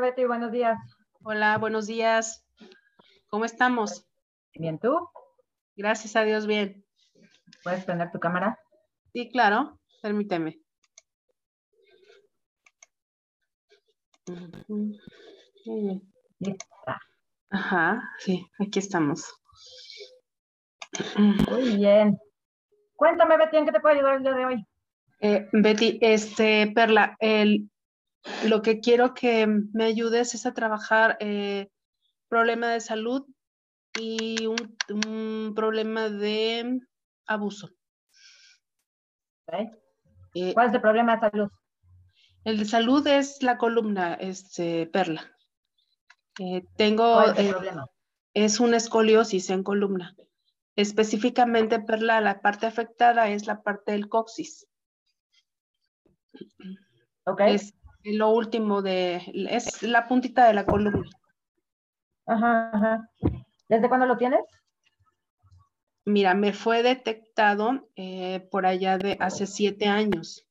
Betty, buenos días. Hola, buenos días. ¿Cómo estamos? Bien, ¿tú? Gracias a Dios, bien. ¿Puedes prender tu cámara? Sí, claro. Permíteme. Lista. Ajá, sí, aquí estamos. Muy bien. Cuéntame, Betty, ¿en qué te puedo ayudar el día de hoy? Eh, Betty, este, Perla, el, lo que quiero que me ayudes es a trabajar eh, problema de salud y un, un problema de abuso. Eh, ¿Cuál es el problema de salud? el de salud es la columna, este, Perla. Eh, tengo, ¿Cuál es el eh, problema? es una escoliosis en columna. Específicamente, Perla, la parte afectada es la parte del coxis. Ok. Es lo último de, es la puntita de la columna. Ajá, ajá. ¿Desde cuándo lo tienes? Mira, me fue detectado eh, por allá de hace siete años.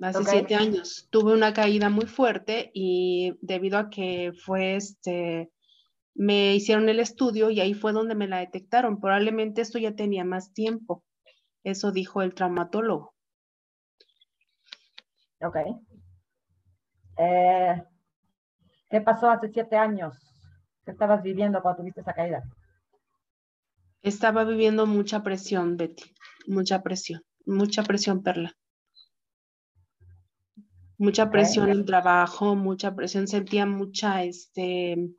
Hace siete años. Tuve una caída muy fuerte y debido a que fue este, me hicieron el estudio y ahí fue donde me la detectaron. Probablemente esto ya tenía más tiempo. Eso dijo el traumatólogo. Ok. Eh, ¿Qué pasó hace siete años? ¿Qué estabas viviendo cuando tuviste esa caída? Estaba viviendo mucha presión, Betty. Mucha presión. Mucha presión, Perla. Mucha presión en trabajo, mucha presión. Sentía mucha, este,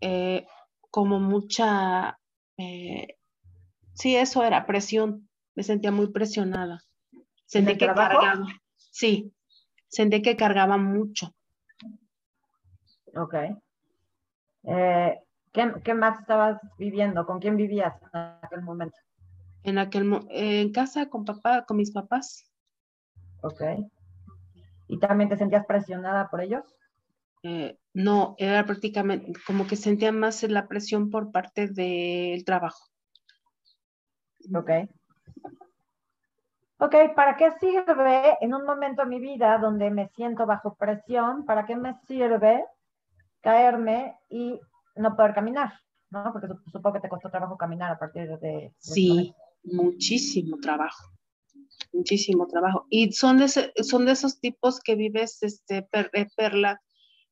eh, como mucha, eh, sí, eso era presión. Me sentía muy presionada. Sentí que trabajo? cargaba. Sí, sentí que cargaba mucho. Ok. Eh, ¿qué, qué más estabas viviendo? ¿Con quién vivías en aquel momento? En aquel, en casa con papá, con mis papás. Ok. ¿Y también te sentías presionada por ellos? Eh, no, era prácticamente como que sentía más la presión por parte del trabajo. Ok. Ok, ¿para qué sirve en un momento de mi vida donde me siento bajo presión? ¿Para qué me sirve caerme y no poder caminar? ¿No? Porque sup- supongo que te costó trabajo caminar a partir de, Sí, muchísimo trabajo, muchísimo trabajo. Y son de, ese- son de esos tipos que vives, este, per- eh, Perla,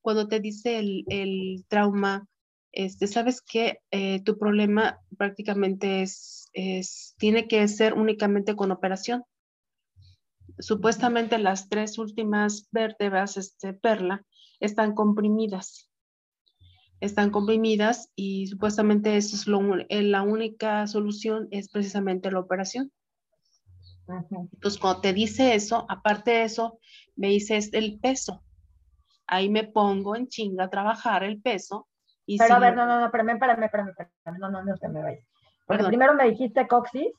cuando te dice el, el trauma, este, sabes que tu problema prácticamente es, es, tiene que ser únicamente con operación. Supuestamente las tres últimas vértebras, este, Perla, están comprimidas. Están comprimidas y supuestamente eso es lo, eh, la única solución es precisamente la operación. Entonces, cuando te dice eso, aparte de eso, me dices el peso. Ahí me pongo en chinga a trabajar el peso. Y Pero a ver, no, no, no, espérame, espérame, espérame, espérame, no, no, no te me vayas. Porque Perdón. primero me dijiste coxis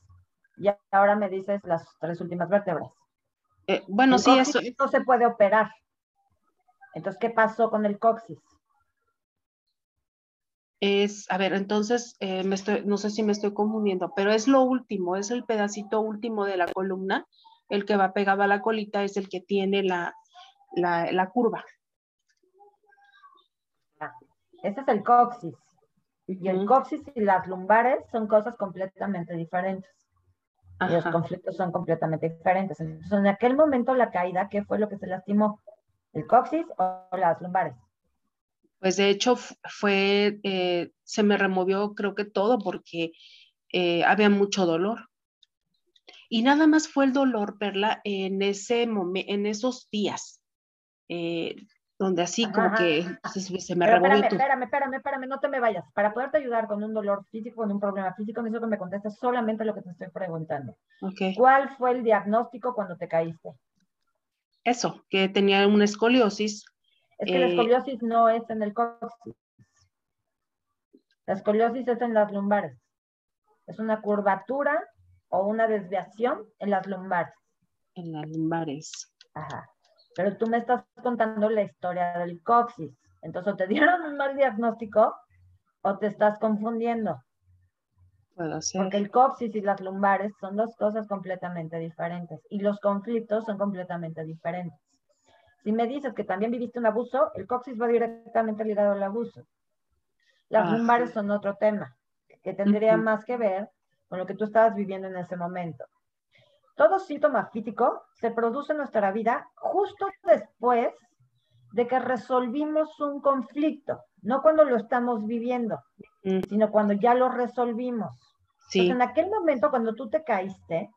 y ahora me dices las tres últimas vértebras. Eh, bueno, el sí, eso no se puede operar. Entonces, ¿qué pasó con el coxis? es, a ver, entonces, eh, me estoy, no sé si me estoy confundiendo, pero es lo último, es el pedacito último de la columna, el que va pegado a la colita es el que tiene la, la, la curva. Ese es el coxis. Y el coxis y las lumbares son cosas completamente diferentes. Y los conflictos son completamente diferentes. Entonces, en aquel momento la caída, ¿qué fue lo que se lastimó? ¿El coxis o las lumbares? Pues de hecho fue, eh, se me removió creo que todo porque eh, había mucho dolor. Y nada más fue el dolor, Perla, en ese momento, en esos días, eh, donde así como ajá. que se, se me Pero removió espérame, espérame, espérame, espérame, no te me vayas. Para poderte ayudar con un dolor físico, con un problema físico, necesito que me contestes solamente lo que te estoy preguntando. ¿Cuál fue el diagnóstico cuando te caíste? Eso, que tenía una escoliosis. Es que la eh, escoliosis no es en el coxis. La escoliosis es en las lumbares. Es una curvatura o una desviación en las lumbares. en las lumbares. Ajá. Pero tú me estás contando la historia del coxis. Entonces, o te dieron un mal diagnóstico o te estás confundiendo. Porque el coxis y las lumbares son dos cosas completamente diferentes. Y los conflictos son completamente diferentes. Si me dices que también viviste un abuso, el coxis va directamente ligado al abuso. Las lumbares son otro tema, que tendría más que ver con lo que tú estabas viviendo en ese momento. Todo síntoma físico se produce en nuestra vida justo después de que resolvimos un conflicto, no cuando lo estamos viviendo, sino cuando ya lo resolvimos. Sí. en aquel momento, cuando tú te caíste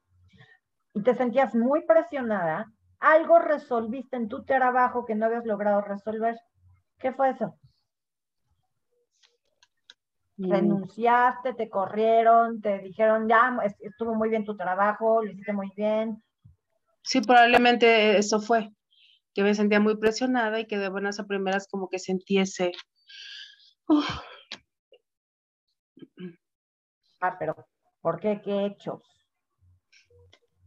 y te sentías muy presionada, algo resolviste en tu trabajo que no habías logrado resolver. ¿Qué fue eso? Mm. Renunciaste, te corrieron, te dijeron, ya, estuvo muy bien tu trabajo, lo hiciste muy bien. Sí, probablemente eso fue, que me sentía muy presionada y que de buenas a primeras como que sintiese... Ah, pero ¿por qué? ¿Qué hechos?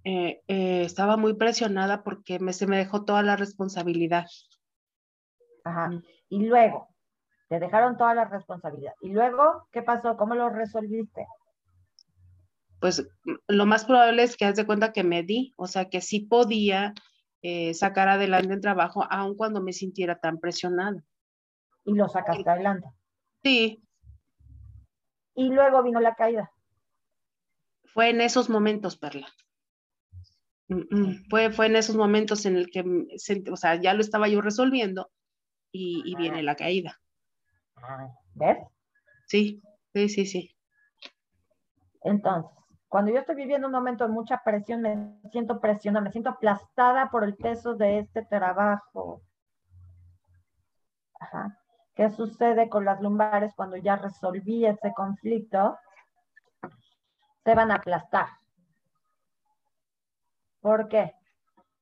Eh, eh, estaba muy presionada porque me, se me dejó toda la responsabilidad. Ajá. Y luego, te dejaron toda la responsabilidad. ¿Y luego qué pasó? ¿Cómo lo resolviste? Pues mm, lo más probable es que haz de cuenta que me di, o sea, que sí podía eh, sacar adelante el trabajo, aun cuando me sintiera tan presionada. ¿Y lo sacaste adelante? Sí. ¿Y luego vino la caída? Fue en esos momentos, Perla. Fue, fue en esos momentos en el que, o sea, ya lo estaba yo resolviendo y, viene la caída. ¿Ves? Sí, sí, sí, sí. Entonces, cuando yo estoy viviendo un momento de mucha presión, me siento presionada, me siento aplastada por el peso de este trabajo. Ajá. ¿Qué sucede con las lumbares cuando ya resolví ese conflicto? Se van a aplastar. ¿Por qué?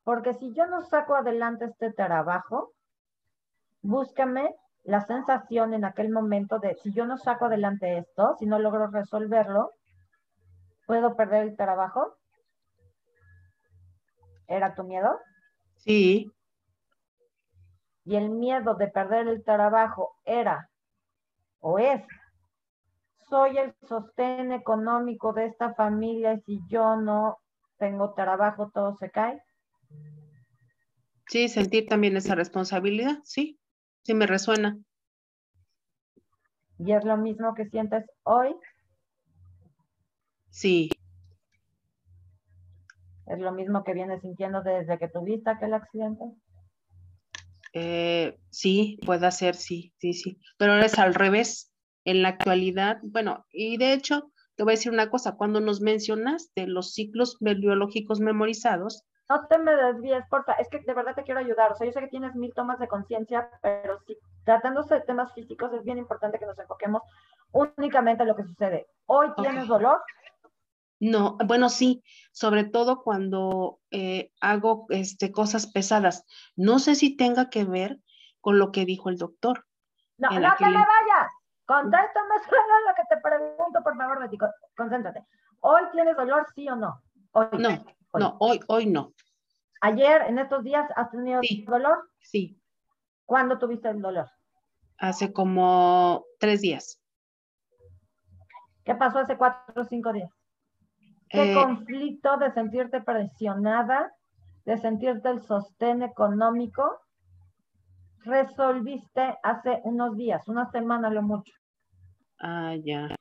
Porque si yo no saco adelante este trabajo, búscame la sensación en aquel momento de si yo no saco adelante esto, si no logro resolverlo, ¿puedo perder el trabajo? ¿Era tu miedo? Sí. Y el miedo de perder el trabajo era o es, soy el sostén económico de esta familia y si yo no tengo trabajo, todo se cae. Sí, sentir también esa responsabilidad, sí, sí me resuena. ¿Y es lo mismo que sientes hoy? Sí. ¿Es lo mismo que vienes sintiendo desde que tuviste aquel accidente? Eh, sí, puede ser, sí, sí, sí. Pero es al revés. En la actualidad, bueno, y de hecho, te voy a decir una cosa, cuando nos mencionaste los ciclos biológicos memorizados. No te me desvíes, porfa, es que de verdad te quiero ayudar. O sea, yo sé que tienes mil tomas de conciencia, pero si tratándose de temas físicos es bien importante que nos enfoquemos únicamente en lo que sucede. ¿Hoy tienes dolor? No, bueno, sí, sobre todo cuando eh, hago este, cosas pesadas. No sé si tenga que ver con lo que dijo el doctor. No, no te me vayas. Contéstame solo lo que te pregunto, por favor, Betty. Concéntrate. ¿Hoy tienes dolor, sí o no? Hoy. No, no, hoy, hoy no. ¿Ayer, en estos días, has tenido dolor? Sí. ¿Cuándo tuviste el dolor? Hace como tres días. ¿Qué pasó hace cuatro o cinco días? ¿Qué eh, conflicto de sentirte presionada, de sentirte el sostén económico, resolviste hace unos días, una semana lo mucho? Ah, ya.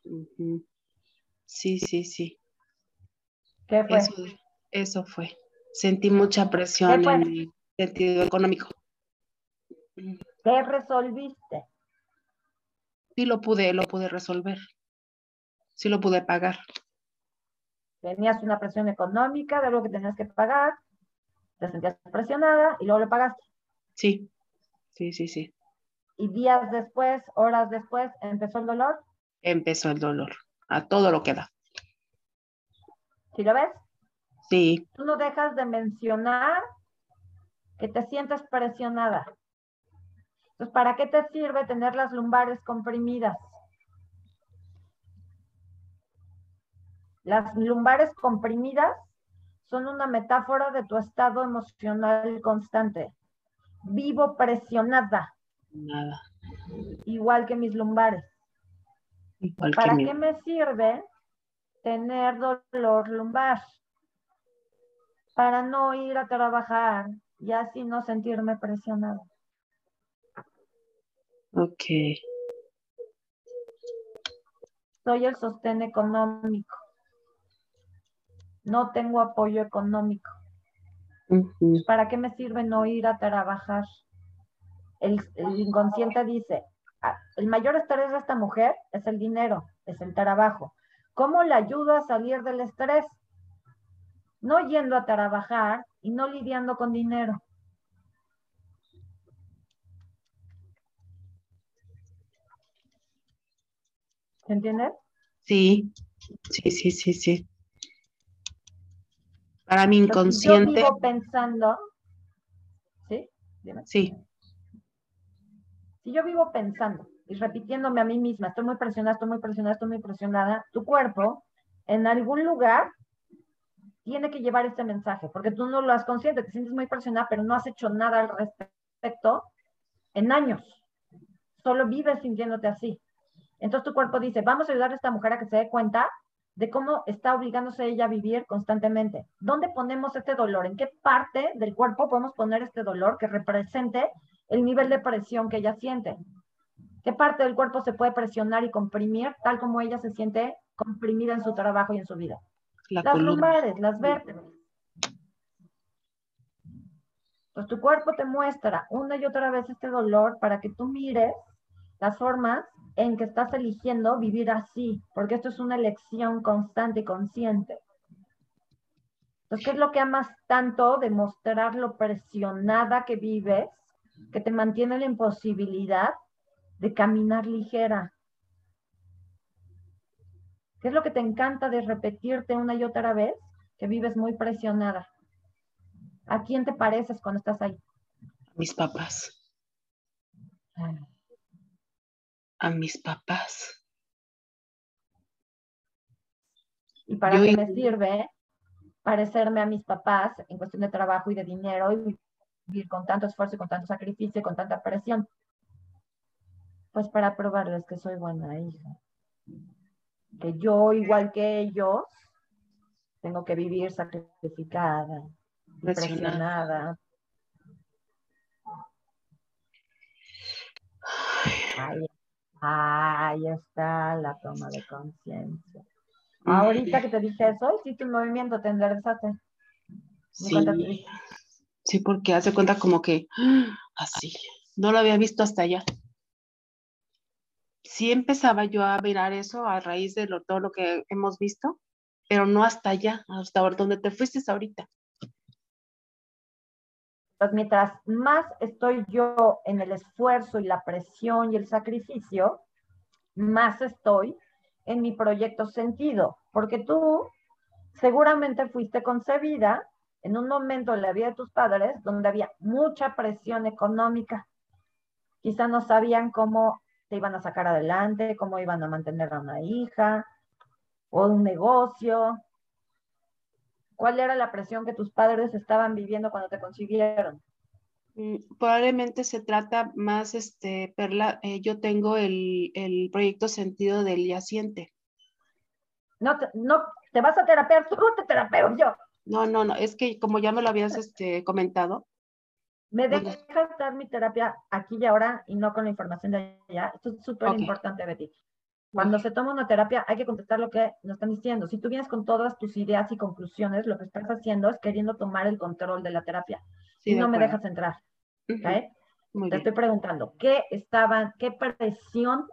Sí, sí, sí. ¿Qué fue? Eso, fue. Sentí mucha presión en el sentido económico. ¿Qué resolviste? Sí lo pude, lo pude resolver. Sí lo pude pagar. Tenías una presión económica de algo que tenías que pagar, te sentías presionada y luego lo pagaste. Sí, sí, sí, sí. ¿Y días después, horas después, empezó el dolor? empezó el dolor, a todo lo que da. ¿Sí lo ves? Sí. Tú no dejas de mencionar que te sientes presionada. Entonces, ¿para qué te sirve tener las lumbares comprimidas? Las lumbares comprimidas son una metáfora de tu estado emocional constante. Vivo presionada. Nada. Igual que mis lumbares. ¿Para qué me sirve tener dolor lumbar? Para no ir a trabajar y así no sentirme presionado. Ok. Soy el sostén económico. No tengo apoyo económico. ¿Para qué me sirve no ir a trabajar? El, el, inconsciente dice, ah, el mayor estrés de esta mujer es el dinero, es el trabajo. ¿Cómo le ayudo a salir del estrés? No yendo a trabajar y no lidiando con dinero. ¿Se entiende? Sí, sí, sí, sí, sí. Para mi inconsciente. yo vivo pensando, ¿sí? Sí. Si yo vivo pensando y repitiéndome a mí misma, estoy muy presionada, estoy muy presionada, estoy muy presionada, tu cuerpo en algún lugar tiene que llevar este mensaje, porque tú no lo has consciente, te sientes muy presionada, pero no has hecho nada al respecto en años. Solo vives sintiéndote así. Entonces tu cuerpo dice, vamos a ayudar a esta mujer a que se dé cuenta de cómo está obligándose ella a vivir constantemente. ¿Dónde ponemos este dolor? ¿En qué parte del cuerpo podemos poner este dolor que represente el nivel de presión que ella siente? ¿Qué parte del cuerpo se puede presionar y comprimir tal como ella se siente comprimida en su trabajo y en su vida? Las lumbares, las vértebras. Pues tu cuerpo te muestra una y otra vez este dolor para que tú mires las formas en que estás eligiendo vivir así, porque esto es una elección constante y consciente. Entonces, ¿qué es lo que amas tanto de mostrar lo presionada que vives, que te mantiene la imposibilidad de caminar ligera? ¿Qué es lo que te encanta de repetirte una y otra vez que vives muy presionada? ¿A quién te pareces cuando estás ahí? Mis papás. Ah a mis papás. ¿Y para qué me sirve parecerme a mis papás en cuestión de trabajo y de dinero y vivir con tanto esfuerzo y con tanto sacrificio y con tanta presión? Pues para probarles que soy buena hija. Que yo, igual que ellos, tengo que vivir sacrificada, presionada. Ay, Ahí está la toma de conciencia. Ahorita que te dije eso, hiciste un movimiento, te enderezaste. Sí. sí, porque hace cuenta como que así. No lo había visto hasta allá. Sí empezaba yo a mirar eso a raíz de todo lo que hemos visto, pero no hasta allá, hasta donde te fuiste ahorita pues mientras más estoy yo en el esfuerzo y la presión y el sacrificio, más estoy en mi proyecto sentido, porque tú seguramente fuiste concebida en un momento en la vida de tus padres donde había mucha presión económica. Quizá no sabían cómo te iban a sacar adelante, cómo iban a mantener a una hija o un negocio, ¿Cuál era la presión que tus padres estaban viviendo cuando te concibieron? Mm, probablemente se trata más, este, Perla, eh, yo tengo el, proyecto sentido del yaciente. No, te, no, te vas a terapear, tú te terapeo yo. No, no, no, es que como ya me lo habías este, comentado. Me dejas dar mi terapia aquí y ahora y no con la información de allá. Esto es súper importante, Betty. Cuando se toma una terapia hay que contestar lo que nos están diciendo. Si tú vienes con todas tus ideas y conclusiones, lo que estás haciendo es queriendo tomar el control de la terapia. y no me dejas entrar. Te estoy preguntando, ¿qué estaban, qué presión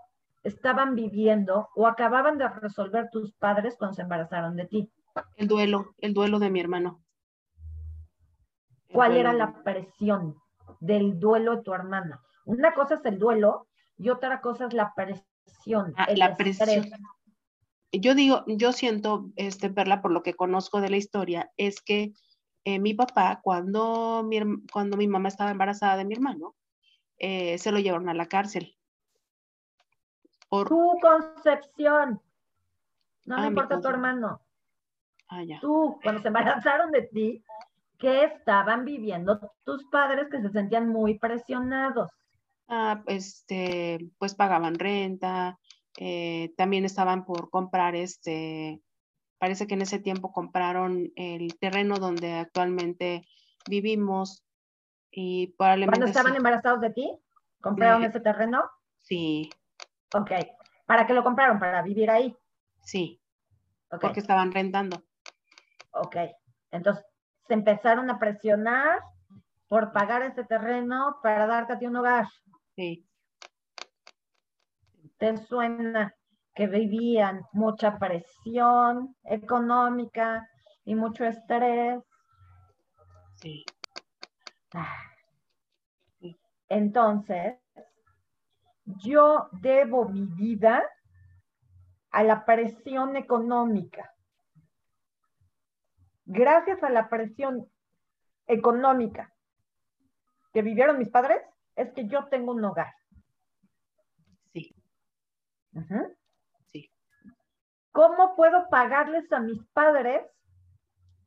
estaban viviendo o acababan de resolver tus padres cuando se embarazaron de ti? El duelo, el duelo de mi hermano. ¿Cuál era la presión del duelo de tu hermana? Una cosa es el duelo y otra cosa es la presión Ah, la presión. Yo digo, yo siento, este, Perla, por lo que conozco de la historia, es que eh, mi papá, cuando mi, cuando mi mamá estaba embarazada de mi hermano, eh, se lo llevaron a la cárcel. Por... Tu concepción. No me ah, importa tu hermano. Ah, ya. Tú, cuando se embarazaron de ti, ¿qué estaban viviendo tus padres que se sentían muy presionados? Ah, este, pues pagaban renta, eh, también estaban por comprar este, parece que en ese tiempo compraron el terreno donde actualmente vivimos Y probablemente. ¿Cuando estaban sí. embarazados de ti? ¿Compraron De- ese terreno? Sí, Ok. ¿Para qué lo compraron? Para vivir ahí. sí, porque estaban rentando. Ok. Entonces, se empezaron a presionar por pagar ese terreno para darte a ti un hogar. Sí, ¿Te suena que vivían mucha presión económica y mucho estrés? sí, Ah. Sí. Entonces, yo debo mi vida a la presión económica. Gracias a la presión económica que vivieron mis padres, es que yo tengo un hogar. sí, sí. ¿Cómo puedo pagarles a mis padres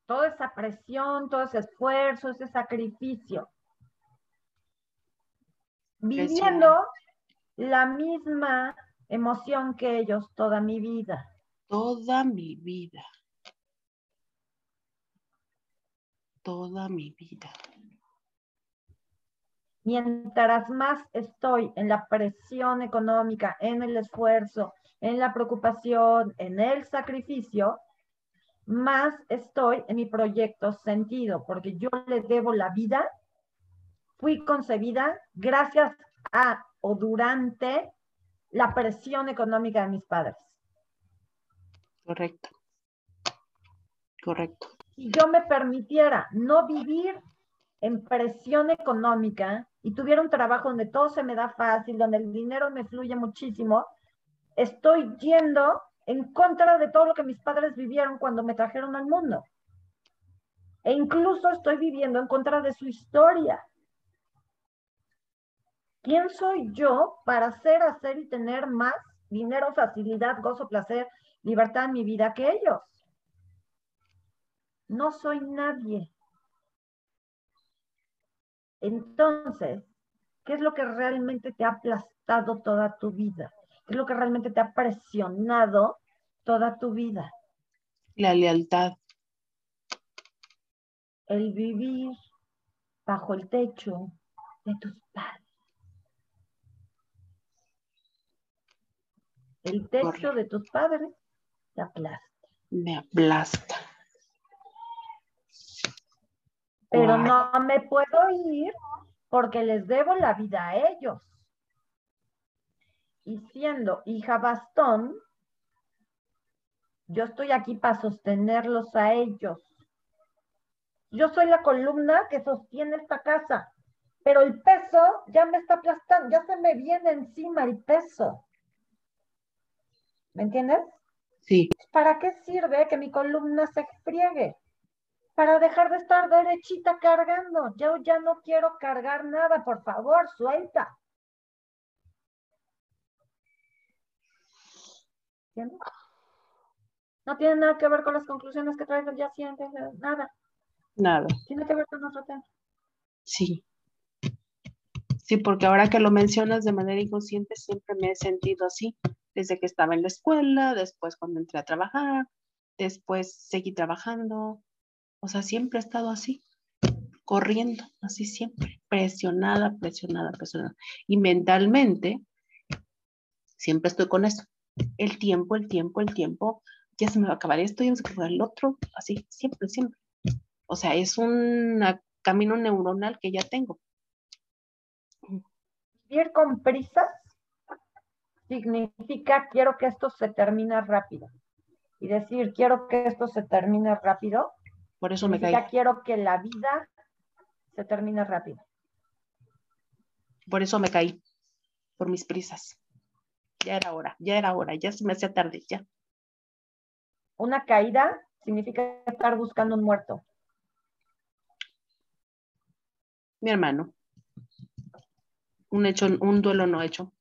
toda esa presión, todo ese esfuerzo, ese sacrificio? Viviendo la misma emoción que ellos toda mi vida. Toda mi vida. Toda mi vida. Mientras más estoy en la presión económica, en el esfuerzo, en la preocupación, en el sacrificio, más estoy en mi proyecto sentido, porque yo les debo la vida, fui concebida gracias a o durante la presión económica de mis padres. Correcto. Correcto. Si yo me permitiera no vivir en presión económica y tuviera un trabajo donde todo se me da fácil, donde el dinero me fluye muchísimo, estoy yendo en contra de todo lo que mis padres vivieron cuando me trajeron al mundo. E incluso estoy viviendo en contra de su historia. ¿Quién soy yo para hacer, hacer y tener más dinero, facilidad, gozo, placer, libertad en mi vida que ellos? No soy nadie. Entonces, ¿qué es lo que realmente te ha aplastado toda tu vida? ¿Qué es lo que realmente te ha presionado toda tu vida? La lealtad. El vivir bajo el techo de tus padres. El techo de tus padres te aplasta. Me aplasta. Pero no me puedo ir porque les debo la vida a ellos. Y siendo hija bastón, yo estoy aquí para sostenerlos a ellos. Yo soy la columna que sostiene esta casa, pero el peso ya me está aplastando, ya se me viene encima el peso. ¿Me entiendes? Sí, ¿Para qué sirve que mi columna se friegue? Para dejar de estar derechita cargando. Yo ya no quiero cargar nada, por favor, suelta. ¿Entiendes? No tiene nada que ver con las conclusiones que traigo el día siguiente, nada. nada. Tiene que ver con otro tema. Sí. Sí, porque ahora que lo mencionas de manera inconsciente, siempre me he sentido así, desde que estaba en la escuela, después cuando entré a trabajar, después seguí trabajando. O sea, siempre he estado así, corriendo, así siempre, presionada, presionada, presionada. Y mentalmente, siempre estoy con eso. El tiempo, el tiempo, el tiempo, ya se me va a acabar esto, ya se me va a acabar el otro, así, siempre, siempre. O sea, es un camino neuronal que ya tengo. Vivir con prisas significa quiero que esto se termine rápido. Y decir quiero que esto se termine rápido Por eso me caí. significa quiero que la vida se termine rápido. Por eso me caí. Por mis prisas. Ya era hora, ya era hora, ya se me hacía tarde, ya. Una caída significa estar buscando un muerto. Mi hermano. Un hecho, un duelo no hecho.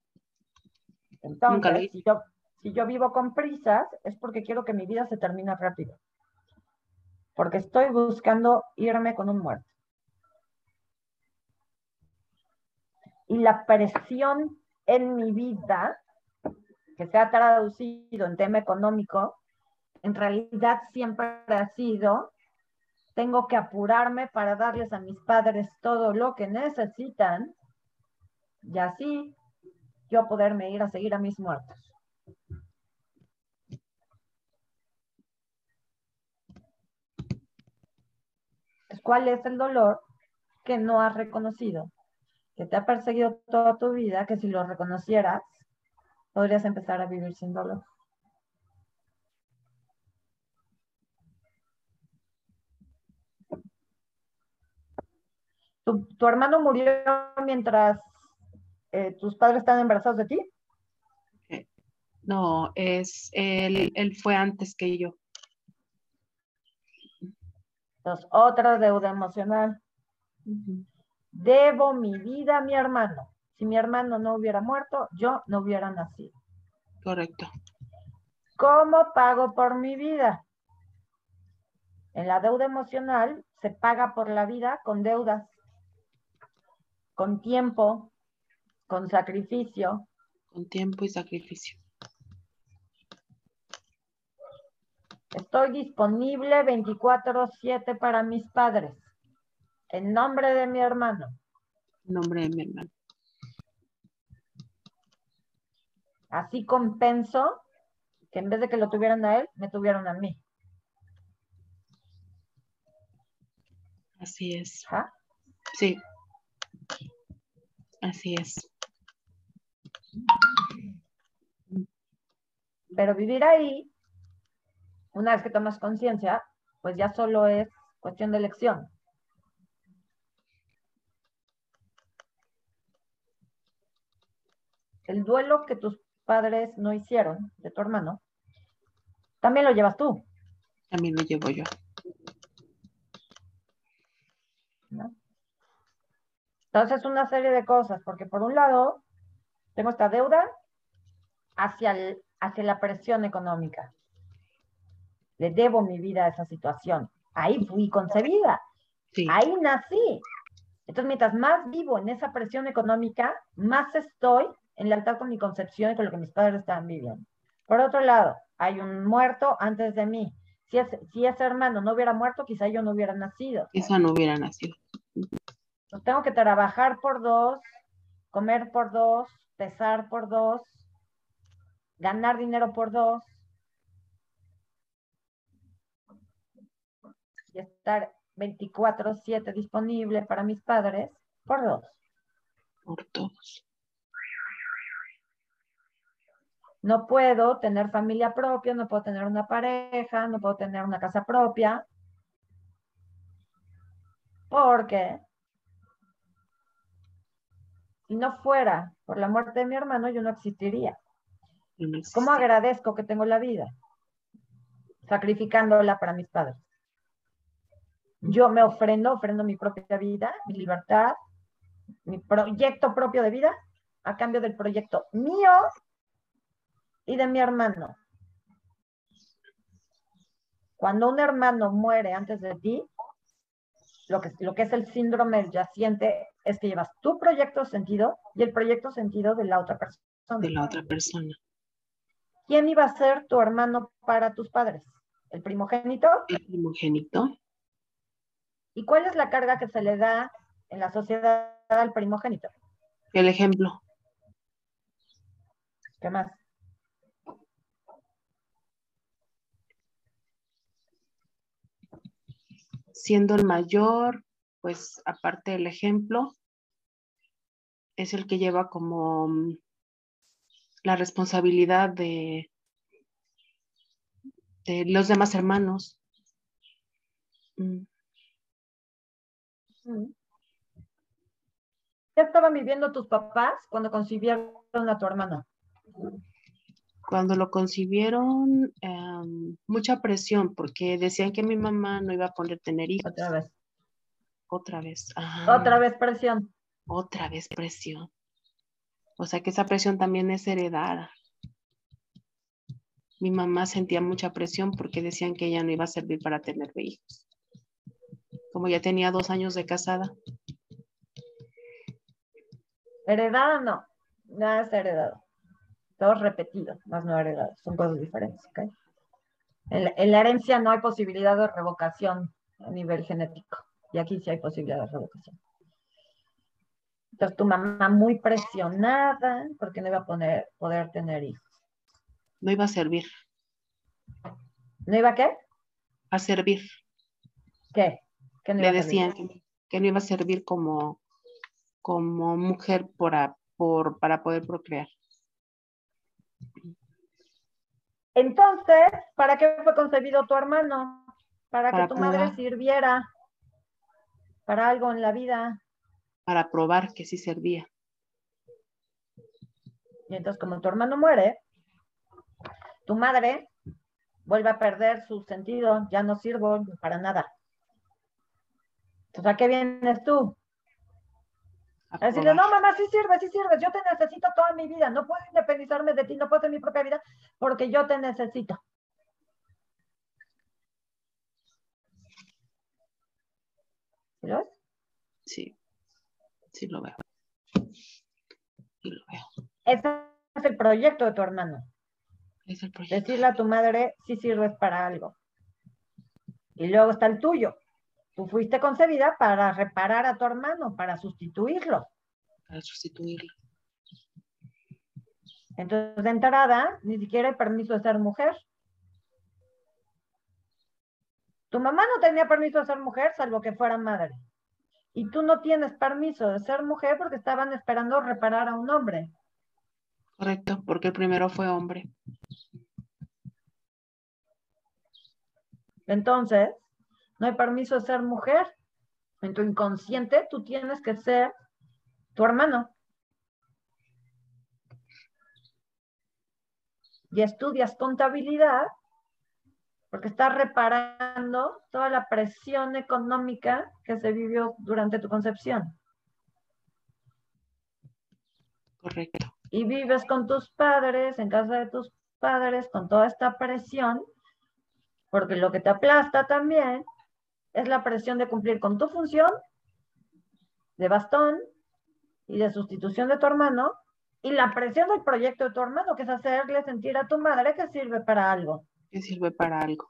Nunca lo Entonces, hice. si yo, si yo vivo con prisas, es porque quiero que mi vida se termine rápido. Porque estoy buscando irme con un muerto. Y la presión en mi vida, que se ha traducido en tema económico, en realidad siempre ha sido tengo que apurarme para darles a mis padres todo lo que necesitan y así yo poderme ir a seguir a mis muertos. ¿Cuál es el dolor que no has reconocido? Que te ha perseguido toda tu vida, que si lo reconocieras, podrías empezar a vivir sin dolor. ¿Tu, hermano murió mientras eh, tus padres estaban embarazados de ti? Eh, no, es él, él fue antes que yo. Entonces, otra deuda emocional. Debo mi vida a mi hermano. Si mi hermano no hubiera muerto, yo no hubiera nacido. Correcto. ¿Cómo pago por mi vida? En la deuda emocional se paga por la vida con deudas con tiempo, con sacrificio. Con tiempo y sacrificio. Estoy disponible 24/7 para mis padres. En nombre de mi hermano. En nombre de mi hermano. Así compenso que en vez de que lo tuvieran a él, me tuvieron a mí. Así es. Sí. Así es. Pero vivir ahí, una vez que tomas conciencia, pues ya solo es cuestión de elección. El duelo que tus padres no hicieron de tu hermano, también lo llevas tú. También lo llevo yo. Entonces, una serie de cosas, porque por un lado, tengo esta deuda hacia, hacia la presión económica. Le debo mi vida a esa situación. Ahí fui concebida. Ahí nací. Entonces, mientras más vivo en esa presión económica, más estoy en lealtad con mi concepción y con lo que mis padres estaban viviendo. Por otro lado, hay un muerto antes de mí. Si, si ese hermano no hubiera muerto, quizá yo no hubiera nacido. Quizá no hubiera nacido tengo que trabajar por dos, comer por dos, pesar por dos, ganar dinero por dos y estar 24/7 disponible para mis padres por dos. Por dos. No puedo tener familia propia, no puedo tener una pareja, no puedo tener una casa propia. Porque si no fuera por la muerte de mi hermano, yo no existiría. ¿Cómo agradezco que tengo la vida? Sacrificándola para mis padres. Yo me ofrendo, ofrendo mi propia vida, mi libertad, mi proyecto propio de vida, a cambio del proyecto mío y de mi hermano. Cuando un hermano muere antes de ti, lo que, lo que es el síndrome del yaciente es que llevas tu proyecto sentido y el proyecto sentido de la otra persona. De la otra persona. ¿Quién iba a ser tu hermano para tus padres? ¿El primogénito? El primogénito. ¿Y cuál es la carga que se le da en la sociedad al primogénito? El ejemplo. ¿Qué más? siendo el mayor, pues aparte del ejemplo, es el que lleva como mm, la responsabilidad de, de los demás hermanos. Mm. ¿Qué estaban viviendo tus papás cuando concibieron a tu hermana? Cuando lo concibieron, em, mucha presión, porque decían que mi mamá no iba a poder tener hijos. Otra vez. Otra vez. Otra vez presión. Otra vez presión. O sea que esa presión también es heredada. Mi mamá sentía mucha presión porque decían que ella no iba a servir para tener hijos. Como ya tenía dos años de casada. Heredada no, nada es heredado todo repetido, más no heredado, son cosas diferentes. En, la, herencia no hay posibilidad de revocación a nivel genético. Y aquí sí hay posibilidad de revocación. Entonces tu mamá muy presionada porque no iba a poner, poder tener hijos. No iba a servir. ¿No iba a qué? A servir. ¿Qué? ¿Qué no Le decían que, no iba a servir como, como mujer para, por, para poder procrear. Entonces, ¿para qué fue concebido tu hermano? Para, que tu madre sirviera para algo en la vida. Para probar que sí servía. Y entonces, como tu hermano muere, tu madre vuelve a perder su sentido, ya no sirvo para nada. Entonces, ¿a qué vienes tú? A decirle, no, mamá, sí sirve, sí sirve, yo te necesito toda mi vida, no puedo independizarme de ti, no puedo tener mi propia vida porque yo te necesito. ¿Sí lo ves? Sí, sí lo veo. Sí lo veo. Ese es el proyecto de tu hermano. Es el proyecto. Decirle a tu madre si sirves para algo. Y luego está el tuyo. Tú fuiste concebida para reparar a tu hermano, para sustituirlo. Para sustituirlo. Entonces, de entrada, ni siquiera hay permiso de ser mujer. Tu mamá no tenía permiso de ser mujer, salvo que fuera madre. Y tú no tienes permiso de ser mujer porque estaban esperando reparar a un hombre. Correcto, porque el primero fue hombre. Entonces, no hay permiso de ser mujer. En tu inconsciente tú tienes que ser tu hermano. Y estudias contabilidad porque estás reparando toda la presión económica que se vivió durante tu concepción. Correcto. Y vives con tus padres, en casa de tus padres, con toda esta presión, porque lo que te aplasta también es la presión de cumplir con tu función de bastón y de sustitución de tu hermano y la presión del proyecto de tu hermano, que es hacerle sentir a tu madre que sirve para algo. Que sirve para algo.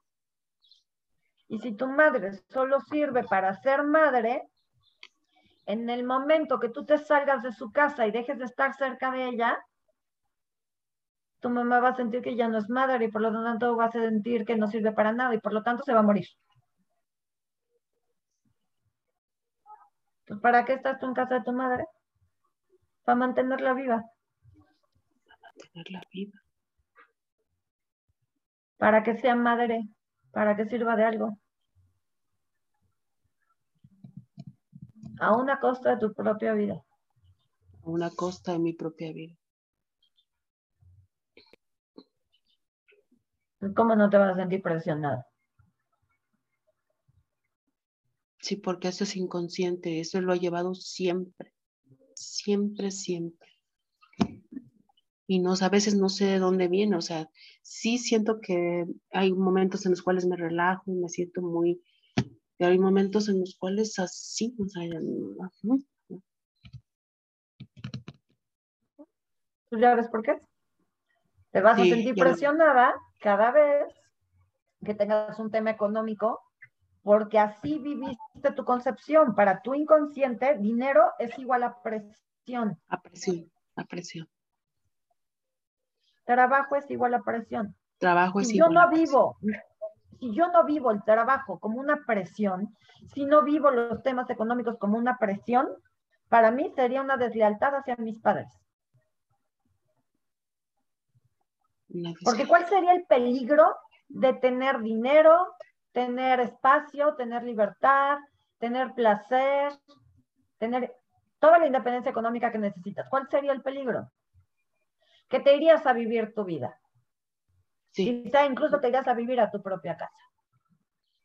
Y si tu madre solo sirve para ser madre, en el momento que tú te salgas de su casa y dejes de estar cerca de ella, tu mamá va a sentir que ya no es madre y por lo tanto va a sentir que no sirve para nada y por lo tanto se va a morir. Pues, ¿Para qué estás tú en casa de tu madre? Para mantenerla viva. Para mantenerla viva. Para que sea madre, para que sirva de algo. A una costa de tu propia vida. A una costa de mi propia vida. ¿Cómo no te vas a sentir presionada? Sí, porque eso es inconsciente, eso lo ha llevado siempre, siempre, siempre. Y no, a veces no sé de dónde viene, o sea, sí siento que hay momentos en los cuales me relajo y me siento muy, pero hay momentos en los cuales así, o sea, ¿Tú ya ves por qué? Te vas a sentir presionada cada vez que tengas un tema económico porque así viviste tu concepción. Para tu inconsciente, dinero es igual a presión. A presión, a presión. Trabajo es igual a presión. Trabajo es si igual. Yo no vivo, si yo no vivo el trabajo como una presión, si no vivo los temas económicos como una presión, para mí sería una deslealtad hacia mis padres. Porque ¿cuál sería el peligro de tener dinero, tener espacio, tener libertad, tener placer, tener toda la independencia económica que necesitas. ¿Cuál sería el peligro? Que te irías a vivir tu vida. Sí. Quizá incluso te irías a vivir a tu propia casa.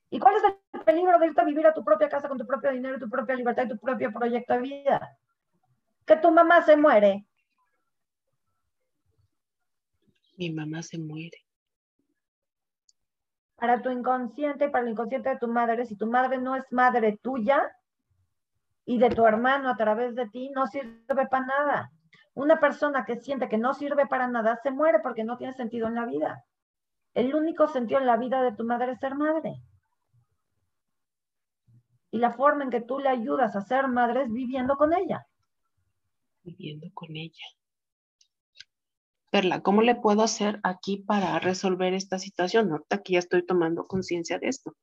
¿Y cuál es el peligro de irte a vivir a tu propia casa con tu propio dinero, tu propia libertad y tu propio proyecto de vida? Que tu mamá se muere. Mi mamá se muere para tu inconsciente y para el inconsciente de tu madre, si tu madre no es madre tuya y de tu hermano a través de ti, no sirve para nada. Una persona que siente que no sirve para nada se muere porque no tiene sentido en la vida. El único sentido en la vida de tu madre es ser madre. Y la forma en que tú le ayudas a ser madre es viviendo con ella. Viviendo con ella. Perla, ¿cómo le puedo hacer aquí para resolver esta situación? Ahorita que ya estoy tomando conciencia de esto.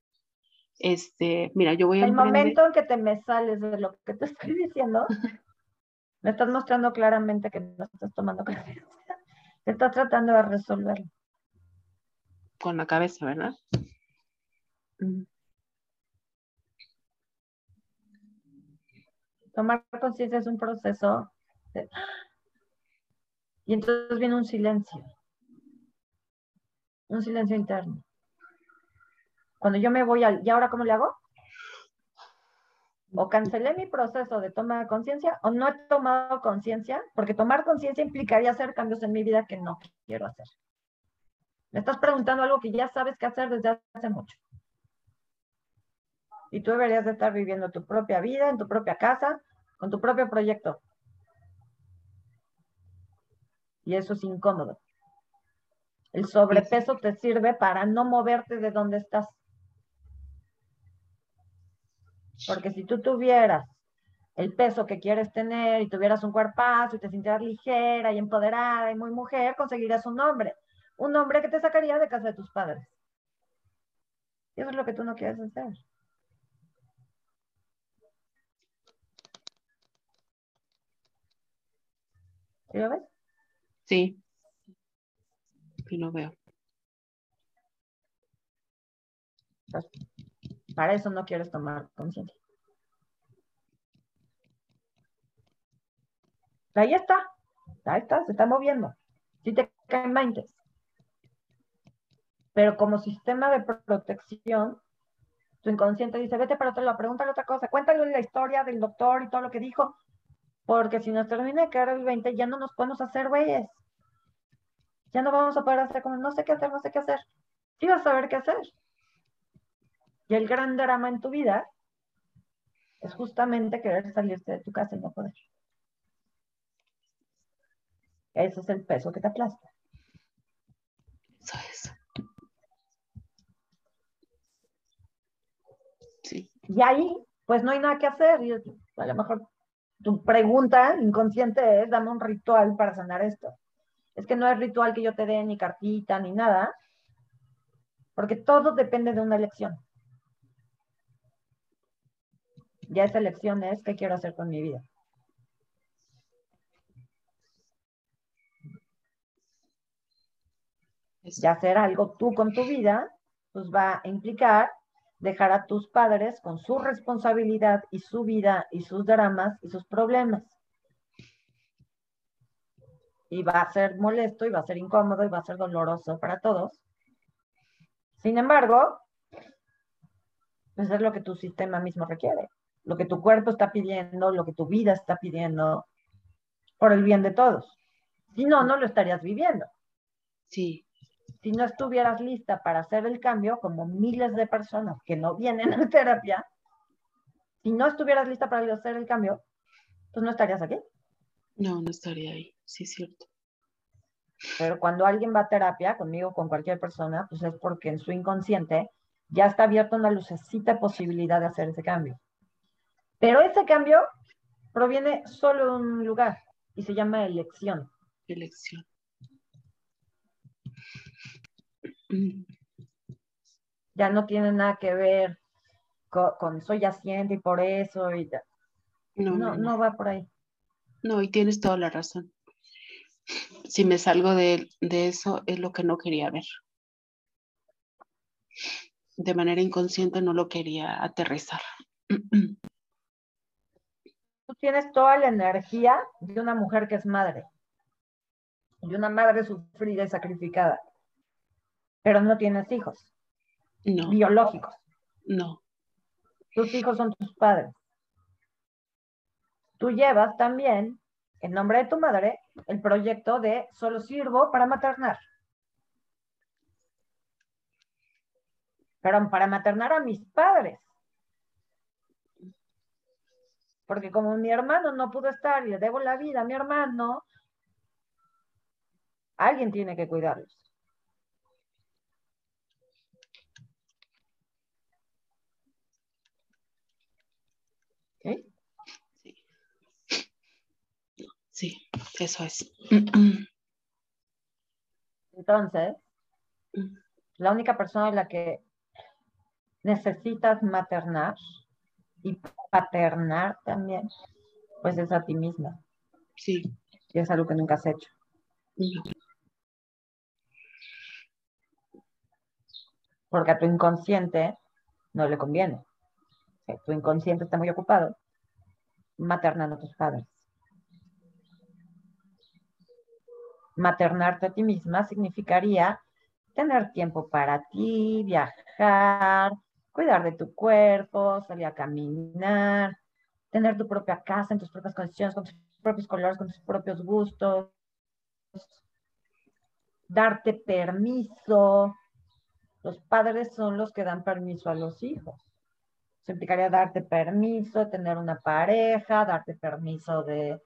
Este, mira, yo voy a El momento en que te me sales de lo que te estoy diciendo, me estás mostrando claramente que no estás tomando conciencia. Te estás tratando de resolverlo. Con la cabeza, ¿verdad? Mm. Tomar conciencia es un proceso y entonces viene un silencio, un silencio interno. Cuando yo me voy al, ¿y ahora cómo le hago? O cancelé mi proceso de toma de conciencia o no he tomado conciencia, porque tomar conciencia implicaría hacer cambios en mi vida que no quiero hacer. Me estás preguntando algo que ya sabes qué hacer desde hace mucho. Y tú deberías de estar viviendo tu propia vida, en tu propia casa, con tu propio proyecto. Y eso es incómodo. El sobrepeso te sirve para no moverte de donde estás. Porque si tú tuvieras el peso que quieres tener y tuvieras un cuerpazo y te sintieras ligera y empoderada y muy mujer, conseguirías un hombre. Un hombre que te sacaría de casa de tus padres. Y eso es lo que tú no quieres hacer. ¿Sí lo ves? Sí. Sí lo veo. para eso no quieres tomar conciencia. Ahí está. Ahí está, se está moviendo. Si te caen 20. Pero como sistema de protección, tu inconsciente dice, vete para otro lado, pregúntale otra cosa, cuéntale la historia del doctor y todo lo que dijo, porque si nos termina de caer el 20, ya no nos podemos hacer güeyes. Ya no vamos a poder hacer como, no sé qué hacer, no sé qué hacer. Sí vas a saber qué hacer. Y el gran drama en tu vida es justamente querer salirte de tu casa y no poder. Ese es el peso que te aplasta. Eso es. Sí. Y ahí, pues no hay nada que hacer. Y a lo mejor tu pregunta inconsciente es, dame un ritual para sanar esto. Es que no es ritual que yo te dé ni cartita ni nada, porque todo depende de una elección. Ya esa elección es qué quiero hacer con mi vida. Y hacer algo tú con tu vida, pues va a implicar dejar a tus padres con su responsabilidad y su vida y sus dramas y sus problemas. Y va a ser molesto y va a ser incómodo y va a ser doloroso para todos. Sin embargo, pues es lo que tu sistema mismo requiere, lo que tu cuerpo está pidiendo, lo que tu vida está pidiendo, por el bien de todos. Si no, no lo estarías viviendo. Sí si no estuvieras lista para hacer el cambio, como miles de personas que no vienen a terapia, si no estuvieras lista para hacer el cambio, pues no estarías aquí. No, no estaría ahí, sí es cierto. Pero cuando alguien va a terapia, conmigo, con cualquier persona, pues es porque en su inconsciente ya está abierta una lucecita de posibilidad de hacer ese cambio. Pero ese cambio proviene solo de un lugar y se llama elección. Elección. Ya no tiene nada que ver con, soy asiente y por eso y no, no, no, va por ahí. No, y tienes toda la razón. Si me salgo de, de eso, es lo que no quería ver. De manera inconsciente no lo quería aterrizar. Tú tienes toda la energía de una mujer que es madre, de una madre sufrida y sacrificada pero no tienes hijos no. biológicos. No. Tus hijos son tus padres. Tú llevas también, en nombre de tu madre, el proyecto de solo sirvo para maternar. Pero para maternar a mis padres. Porque como mi hermano no pudo estar y le debo la vida a mi hermano, alguien tiene que cuidarlos. Sí, eso es. Entonces, la única persona en la que necesitas maternar y paternar también, pues es a ti misma. Sí. Y es algo que nunca has hecho. Porque a tu inconsciente no le conviene. O sea, tu inconsciente está muy ocupado maternando a tus padres. Maternarte a ti misma significaría tener tiempo para ti, viajar, cuidar de tu cuerpo, salir a caminar, tener tu propia casa en tus propias condiciones, con tus propios colores, con tus propios gustos, darte permiso. Los padres son los que dan permiso a los hijos. Eso implicaría darte permiso, tener una pareja, darte permiso de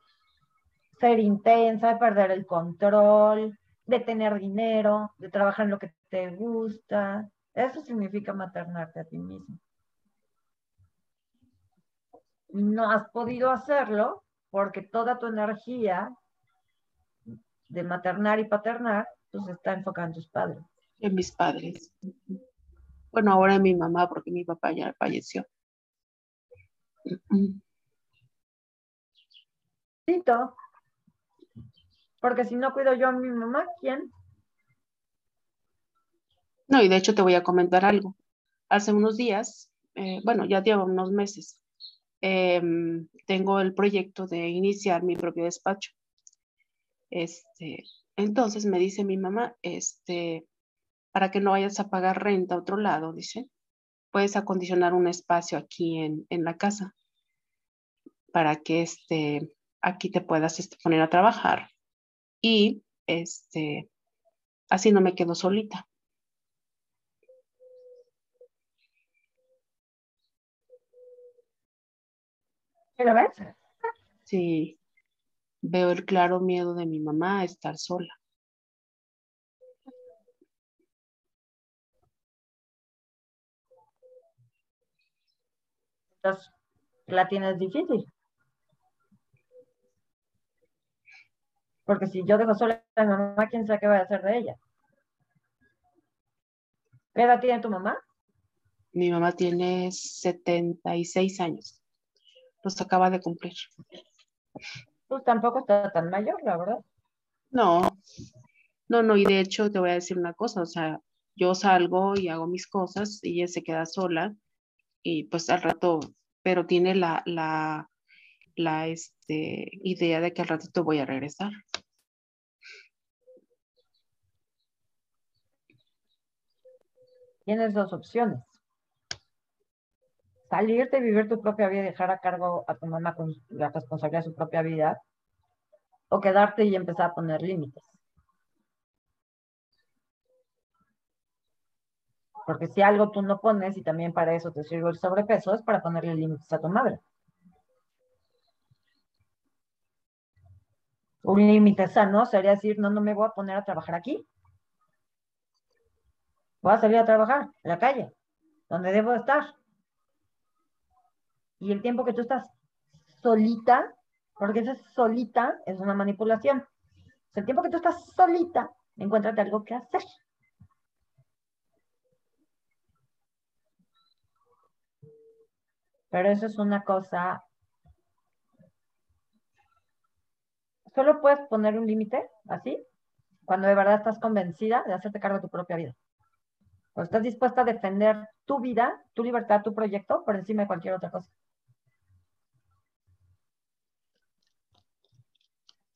ser intensa, de perder el control, de tener dinero, de trabajar en lo que te gusta. Eso significa maternarte a ti mismo. No has podido hacerlo porque toda tu energía de maternar y paternar pues está enfocada en tus padres. En mis padres. Bueno, ahora en mi mamá, porque mi papá ya falleció. Tito, porque si no cuido yo a mi mamá, ¿quién? No, y de hecho te voy a comentar algo. Hace unos días, eh, bueno, ya llevo unos meses, em, tengo el proyecto de iniciar mi propio despacho. Este, entonces me dice mi mamá, este, para que no vayas a pagar renta a otro lado, dice, puedes acondicionar un espacio aquí en, en la casa para que este, aquí te puedas este, poner a trabajar y este, así no me quedo solita. ¿Lo ves? Sí, veo el claro miedo de mi mamá a estar sola. Entonces, la tienes difícil. Porque si yo dejo sola a mi mamá, ¿quién sabe qué va a hacer de ella? ¿Qué edad tiene tu mamá? Mi mamá tiene 76 años. Los acaba de cumplir. Pues tampoco está tan mayor, la verdad. No, no, no, y de hecho te voy a decir una cosa, o sea, yo salgo y hago mis cosas y ella se queda sola y pues al rato, pero tiene la, la, la este, idea de que al ratito voy a regresar. Tienes dos opciones. Salirte vivir tu propia vida y dejar a cargo a tu mamá con la responsabilidad de su propia vida. O quedarte y empezar a poner límites. Porque si algo tú no pones, y también para eso te sirve el sobrepeso, es para ponerle límites a tu madre. Un límite sano sería decir, no, no me voy a poner a trabajar aquí. Voy a salir a trabajar en la calle, donde debo estar. Y el tiempo que tú estás solita, porque esa solita es una manipulación. El tiempo que tú estás solita, encuéntrate algo que hacer. Pero eso es una cosa. Solo puedes poner un límite así cuando de verdad estás convencida de hacerte cargo de tu propia vida. Cuando estás dispuesta a defender tu vida, tu libertad, tu proyecto por encima de cualquier otra cosa.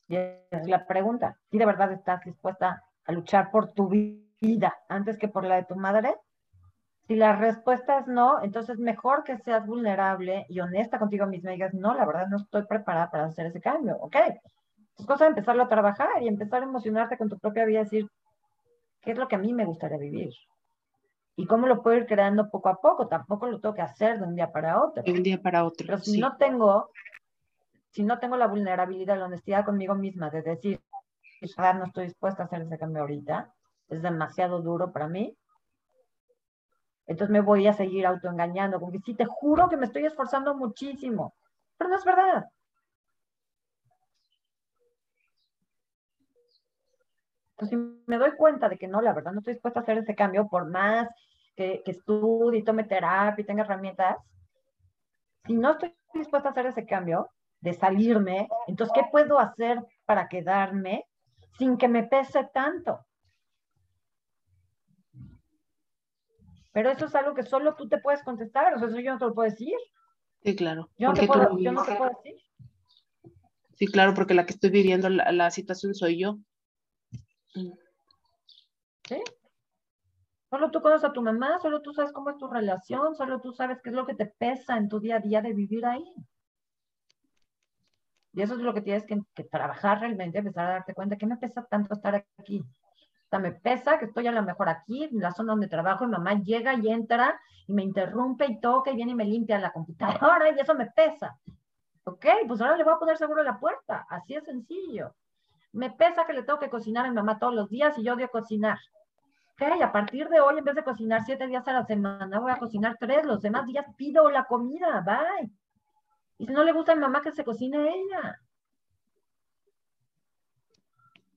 Y es la pregunta, si de verdad estás dispuesta a luchar por tu vida antes que por la de tu madre, si la respuesta es no, entonces mejor que seas vulnerable y honesta contigo misma y digas, no, la verdad no estoy preparada para hacer ese cambio, ¿ok? Es cosa de empezarlo a trabajar y empezar a emocionarte con tu propia vida y decir, ¿qué es lo que a mí me gustaría vivir? ¿Y cómo lo puedo ir creando poco a poco? Tampoco lo tengo que hacer de un día para otro. De un día para otro. Pero si sí. no tengo, si no tengo la vulnerabilidad, la honestidad conmigo misma de decir, verdad no estoy dispuesta a hacer ese cambio ahorita, es demasiado duro para mí, entonces me voy a seguir autoengañando, porque sí, te juro que me estoy esforzando muchísimo. Pero no es verdad. Entonces, si me doy cuenta de que no, la verdad, no estoy dispuesta a hacer ese cambio, por más que, que estudie, tome terapia y tenga herramientas, si no estoy dispuesta a hacer ese cambio, de salirme, entonces, ¿qué puedo hacer para quedarme sin que me pese tanto? Pero eso es algo que solo tú te puedes contestar, o sea, eso yo no te lo puedo decir. Sí, claro. Yo no, te puedo, yo no te puedo decir. Sí, claro, porque la que estoy viviendo la, la situación soy yo. ¿Sí? Solo tú conoces a tu mamá, solo tú sabes cómo es tu relación, solo tú sabes qué es lo que te pesa en tu día a día de vivir ahí. Y eso es lo que tienes que, trabajar realmente, empezar a darte cuenta que me pesa tanto estar aquí. O sea, me pesa que estoy a lo mejor aquí, en la zona donde trabajo, y mamá llega y entra y me interrumpe y toca y viene y me limpia la computadora y eso me pesa. Ok, pues ahora le voy a poner seguro la puerta. Así es sencillo. Me pesa que le tengo que cocinar a mi mamá todos los días y yo odio cocinar. Ok, a partir de hoy, en vez de cocinar siete días a la semana, voy a cocinar tres. Los demás días pido la comida. Bye. Y si no le gusta a mi mamá, que se cocine ella.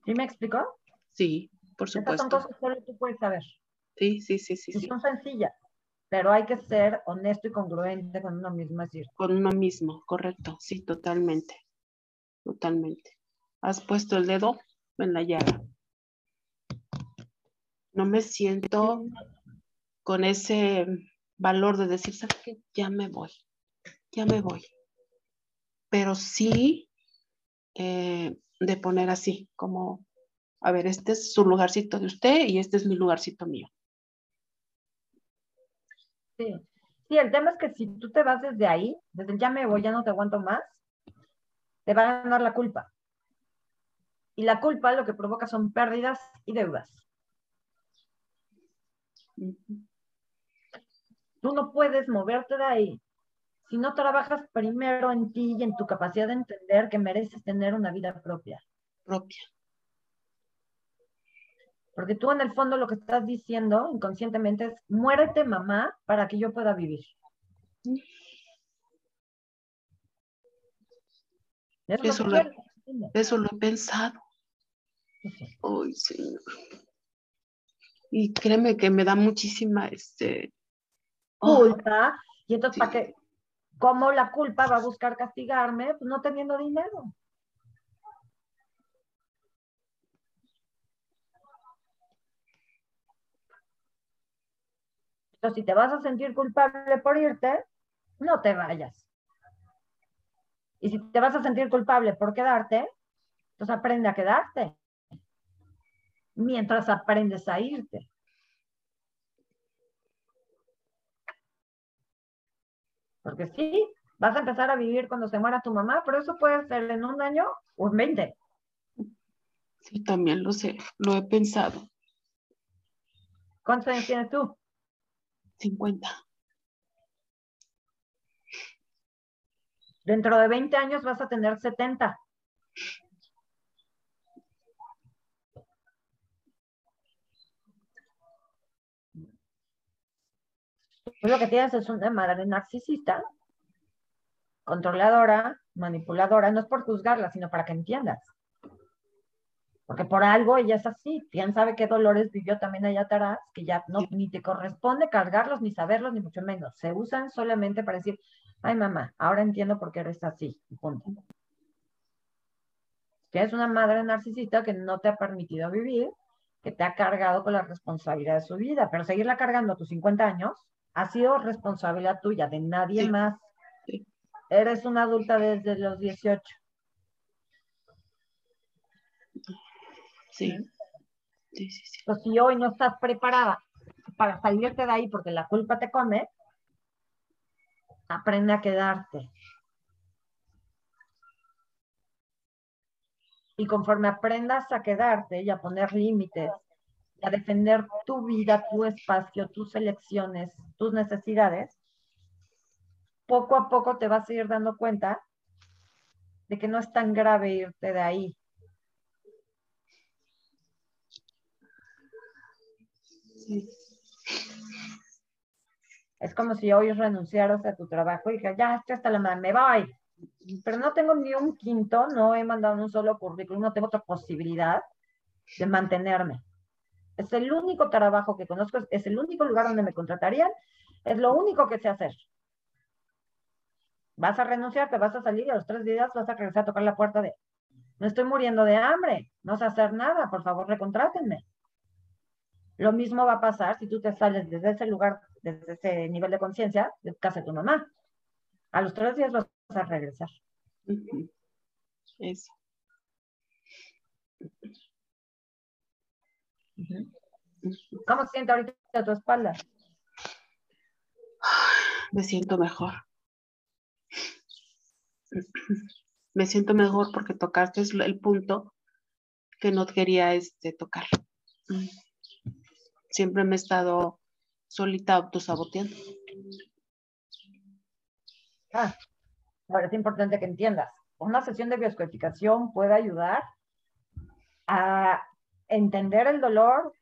¿Sí me explicó? Sí, por supuesto. Estas son cosas que solo tú puedes saber. Sí, sí, sí, sí. Y son sencillas, pero hay que ser honesto y congruente con uno mismo. Es decir, con uno mismo, correcto. Sí, totalmente. Totalmente. Has puesto el dedo en la llaga. No me siento con ese valor de decir, ¿sabes qué? Ya me voy, ya me voy pero sí eh, de poner así, como, a ver, este es su lugarcito de usted y este es mi lugarcito mío. Sí. Sí, el tema es que si tú te vas desde ahí, desde el ya me voy, ya no te aguanto más, te va a ganar la culpa. Y la culpa lo que provoca son pérdidas y deudas. Tú no puedes moverte de ahí si no trabajas primero en ti y en tu capacidad de entender que mereces tener una vida propia. Propia. Porque tú en el fondo lo que estás diciendo inconscientemente es, muérete mamá para que yo pueda vivir. Eso, lo, he pensado. Ay, señor. Y créeme que me da muchísima este culpa. y entonces, ¿para qué? ¿Cómo la culpa va a buscar castigarme? Pues no teniendo dinero. Entonces, si te vas a sentir culpable por irte, no te vayas. Y si te vas a sentir culpable por quedarte, pues aprende a quedarte. Mientras aprendes a irte. Porque sí, vas a empezar a vivir cuando se muera tu mamá, pero eso puede ser en un año o en 20. Sí, también lo sé, lo he pensado. ¿Cuántos años tienes tú? 50. Dentro de 20 años vas a tener 70. Lo que tienes es una madre narcisista, controladora, manipuladora, no es por juzgarla, sino para que entiendas. Porque por algo ella es así. ¿Quién sabe qué dolores vivió también allá atrás? Que ya no, ni te corresponde cargarlos, ni saberlos, ni mucho menos. Se usan solamente para decir, ay mamá, ahora entiendo por qué eres así. Punto. Que es una madre narcisista que no te ha permitido vivir, que te ha cargado con la responsabilidad de su vida, pero seguirla cargando a tus 50 años, ha sido responsabilidad tuya, de nadie más. Eres una adulta desde los 18. Sí. Sí, sí, Pues si hoy no estás preparada para salirte de ahí porque la culpa te come, aprende a quedarte. Y conforme aprendas a quedarte y a poner límites a defender tu vida, tu espacio, tus elecciones, tus necesidades, poco a poco te vas a ir dando cuenta de que no es tan grave irte de ahí. Es como si hoy renunciaras a tu trabajo y dijeras, ya, estoy hasta la madre, me voy. pero no tengo ni un quinto, no he mandado un solo currículum, no tengo otra posibilidad de mantenerme. Es el único trabajo que conozco, es el único lugar donde me contratarían, es lo único que sé hacer. Vas a renunciar, te vas a salir y a los tres días vas a regresar a tocar la puerta de, no estoy muriendo de hambre, no sé hacer nada, por favor recontrátenme. Lo mismo va a pasar si tú te sales desde ese lugar, desde ese nivel de conciencia, de casa de tu mamá. A los tres días vas a regresar. Eso. ¿Cómo se siente ahorita tu espalda? Me siento mejor. Me siento mejor porque tocaste el punto que no quería este, tocar. Siempre me he estado solita autosaboteando. Ah, ahora es importante que entiendas. Una sesión de bioscodificación puede ayudar a entender el dolor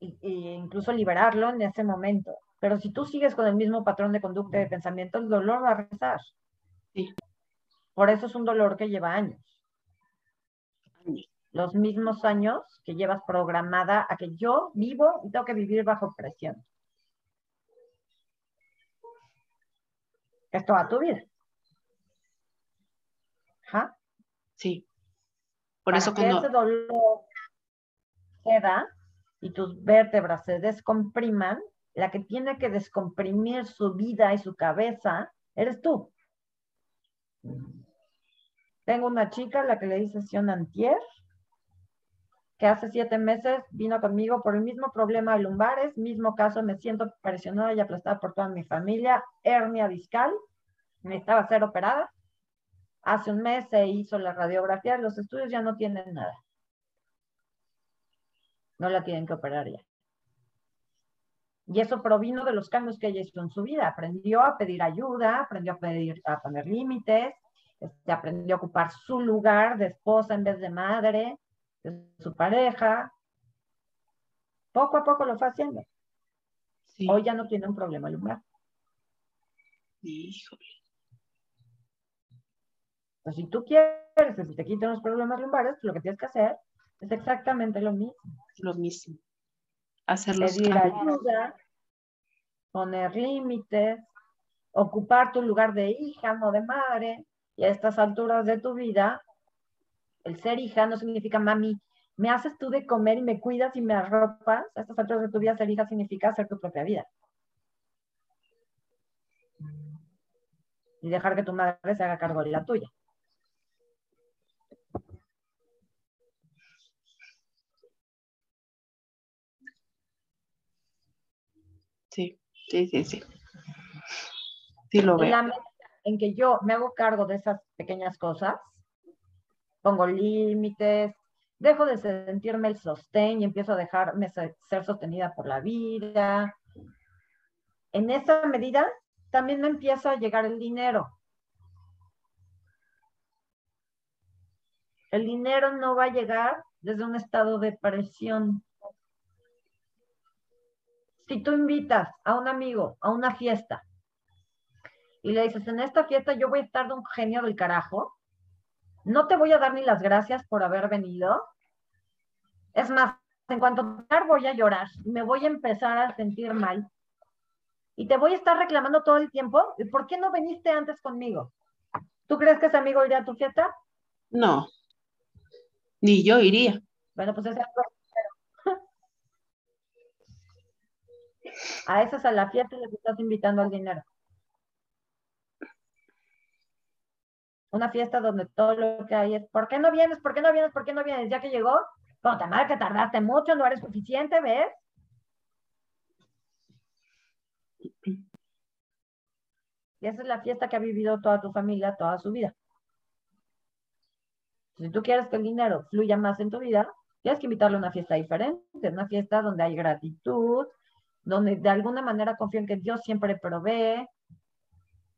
e, incluso liberarlo en ese momento. Pero si tú sigues con el mismo patrón de conducta y de pensamiento, el dolor va a regresar. Sí. Por eso es un dolor que lleva años. Los mismos años que llevas programada a que yo vivo y tengo que vivir bajo presión. Es toda tu vida. ¿Ja? Sí. Por eso que ese dolor y tus vértebras se descompriman, la que tiene que descomprimir su vida y su cabeza eres tú. Tengo una chica, la que le dice sesión antier, que hace siete meses vino conmigo por el mismo problema de lumbares, mismo caso, me siento presionada y aplastada por toda mi familia, hernia discal, necesitaba ser operada. Hace un mes se hizo la radiografía, los estudios ya no tienen nada. No la tienen que operar ya. Y eso provino de los cambios que ella hizo en su vida. Aprendió a pedir ayuda, aprendió a, pedir, a poner límites, este, aprendió a ocupar su lugar de esposa en vez de madre, de su pareja. Poco a poco lo fue haciendo. Hoy ya no tiene un problema lumbar. Híjole. Pues si tú quieres que se te quiten los problemas lumbares, lo que tienes que hacer es exactamente lo mismo. Lo mismo. Hacerlo. Pedir ayuda, poner límites, ocupar tu lugar de hija, no de madre. Y a estas alturas de tu vida, el ser hija no significa mami, me haces tú de comer y me cuidas y me arropas. A estas alturas de tu vida, ser hija significa hacer tu propia vida. Y dejar que tu madre se haga cargo de la tuya. Sí, sí, sí, sí. Lo veo en que yo me hago cargo de esas pequeñas cosas, pongo límites, dejo de sentirme el sostén y empiezo a dejarme ser sostenida por la vida. En esa medida también me empieza a llegar el dinero. El dinero no va a llegar desde un estado de presión. Si tú invitas a un amigo a una fiesta y le dices, en esta fiesta yo voy a estar de un genio del carajo, no te voy a dar ni las gracias por haber venido. Es más, en cuanto a voy a llorar, me voy a empezar a sentir mal. Y te voy a estar reclamando todo el tiempo, ¿por qué no viniste antes conmigo? ¿Tú crees que ese amigo iría a tu fiesta? No, ni yo iría. Bueno, pues ese A esas a la fiesta les estás invitando al dinero. una fiesta donde todo lo que hay es, ¿por qué no vienes? ¿Por qué no vienes? ¿Por qué no vienes? Ya que llegó, te mal que tardaste mucho, no eres suficiente, ¿ves? Y esa es la fiesta que ha vivido toda tu familia toda su vida. Si tú quieres que el dinero fluya más en tu vida, tienes que invitarle a una fiesta diferente, una fiesta donde hay gratitud, donde de alguna manera confío en que Dios siempre provee,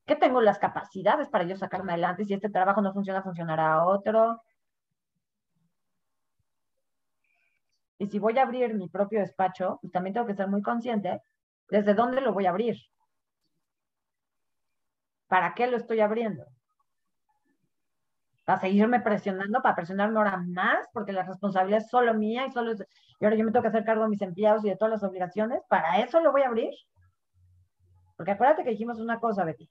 que tengo las capacidades para yo sacarme adelante. Si este trabajo no funciona, funcionará otro. Y si voy a abrir mi propio despacho, pues también tengo que ser muy consciente desde dónde lo voy a abrir. ¿Para qué lo estoy abriendo? Para seguirme presionando, para presionarme ahora más, porque la responsabilidad es solo mía y solo y ahora yo me tengo que hacer cargo de mis empleados y de todas las obligaciones, ¿para eso lo voy a abrir? Porque acuérdate que dijimos una cosa, Betty.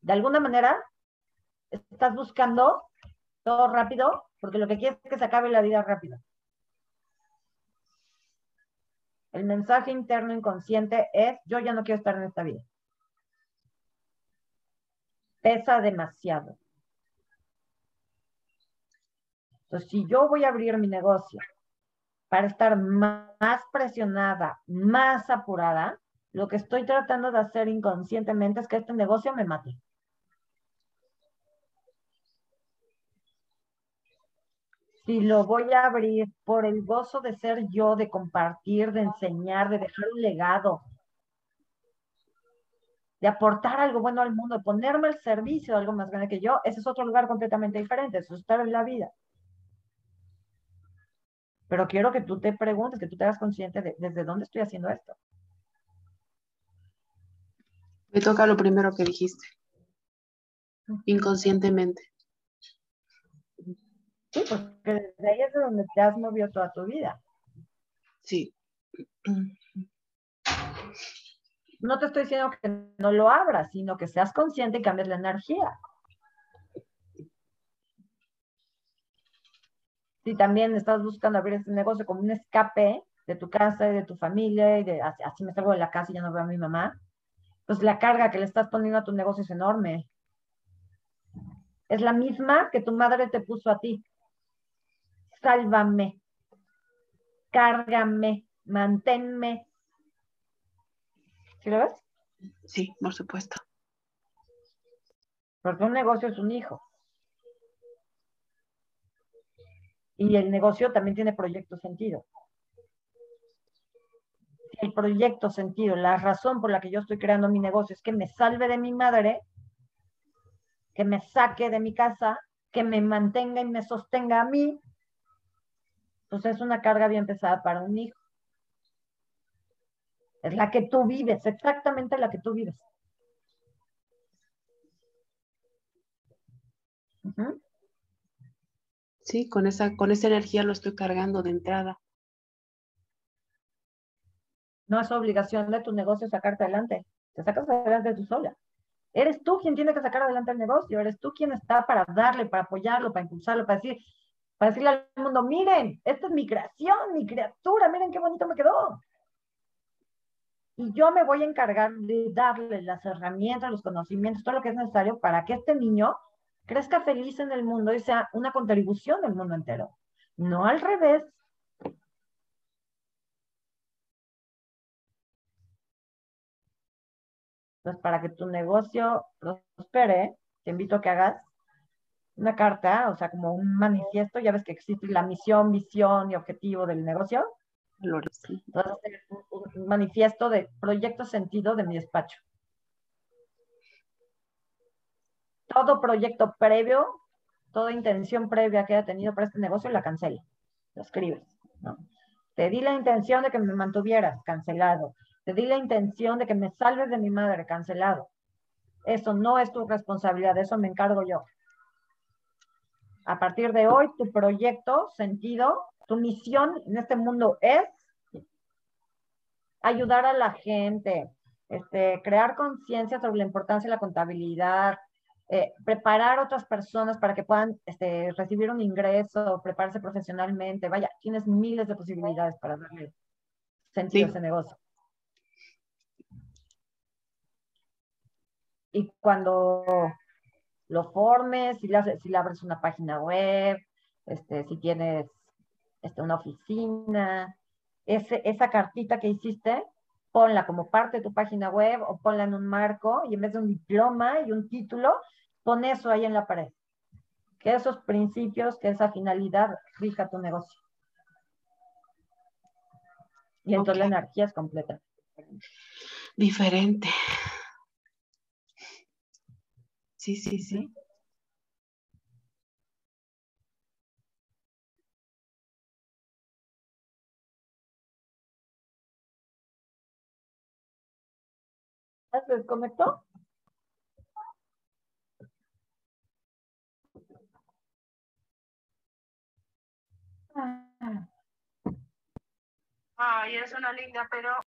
De alguna manera, estás buscando todo rápido, porque lo que quieres es que se acabe la vida rápido. El mensaje interno inconsciente es, yo ya no quiero estar en esta vida. Pesa demasiado. Entonces, si yo voy a abrir mi negocio para estar más presionada, más apurada, lo que estoy tratando de hacer inconscientemente es que este negocio me mate. Si lo voy a abrir por el gozo de ser yo, de compartir, de enseñar, de dejar un legado, de aportar algo bueno al mundo, de ponerme al servicio de algo más grande que yo, ese es otro lugar completamente diferente, eso es estar en la vida. Pero quiero que tú te preguntes, que tú te hagas consciente de desde dónde estoy haciendo esto. Me toca lo primero que dijiste. Inconscientemente. Sí, porque desde ahí es de donde te has movido toda tu vida. Sí. No te estoy diciendo que no lo abras, sino que seas consciente y cambies la energía. Si también estás buscando abrir este negocio como un escape de tu casa y de tu familia y de así, me salgo de la casa y ya no veo a mi mamá, pues la carga que le estás poniendo a tu negocio es enorme. Es la misma que tu madre te puso a ti. Sálvame, cárgame, manténme. ¿Sí lo ves? Sí, por supuesto. Porque un negocio es un hijo. Y el negocio también tiene proyecto sentido. El proyecto sentido, la razón por la que yo estoy creando mi negocio es que me salve de mi madre, que me saque de mi casa, que me mantenga y me sostenga a mí. Entonces es una carga bien pesada para un hijo. Es la que tú vives, exactamente la que tú vives. Sí, con esa, con esa energía lo estoy cargando de entrada. No es obligación de tu negocio sacarte adelante. Te sacas adelante tú sola. Eres tú quien tiene que sacar adelante el negocio. Eres tú quien está para darle, para apoyarlo, para impulsarlo, para decir, para decirle al mundo, miren, esta es mi creación, mi criatura, miren qué bonito me quedó. Y yo me voy a encargar de darle las herramientas, los conocimientos, todo lo que es necesario para que este niño crezca feliz en el mundo y sea una contribución del mundo entero. No al revés. Entonces, para que tu negocio prospere, te invito a que hagas una carta, o sea, como un manifiesto, ya ves que existe la misión, visión y objetivo del negocio. Entonces, un manifiesto de proyecto sentido de mi despacho. Todo proyecto previo, toda intención previa que haya tenido para este negocio, la cancela. Lo escribes. Te di la intención de que me mantuvieras, cancelado. Te di la intención de que me salves de mi madre, cancelado. Eso no es tu responsabilidad, eso me encargo yo. A partir de hoy, tu proyecto, sentido, tu misión en este mundo es ayudar a la gente, este, crear conciencia sobre la importancia de la contabilidad, eh, preparar otras personas para que puedan este, recibir un ingreso, prepararse profesionalmente. Vaya, tienes miles de posibilidades para darle sentido a ese negocio. Y cuando lo formes, si le, si le abres una página web, este, si tienes este, una oficina, ese, esa cartita que hiciste, ponla como parte de tu página web o ponla en un marco y en vez de un diploma y un título, pon eso ahí en la pared. Que esos principios, que esa finalidad rija tu negocio. Y entonces la energía es completa. Diferente. Sí, sí, sí. se desconectó? Ay, es una linda, pero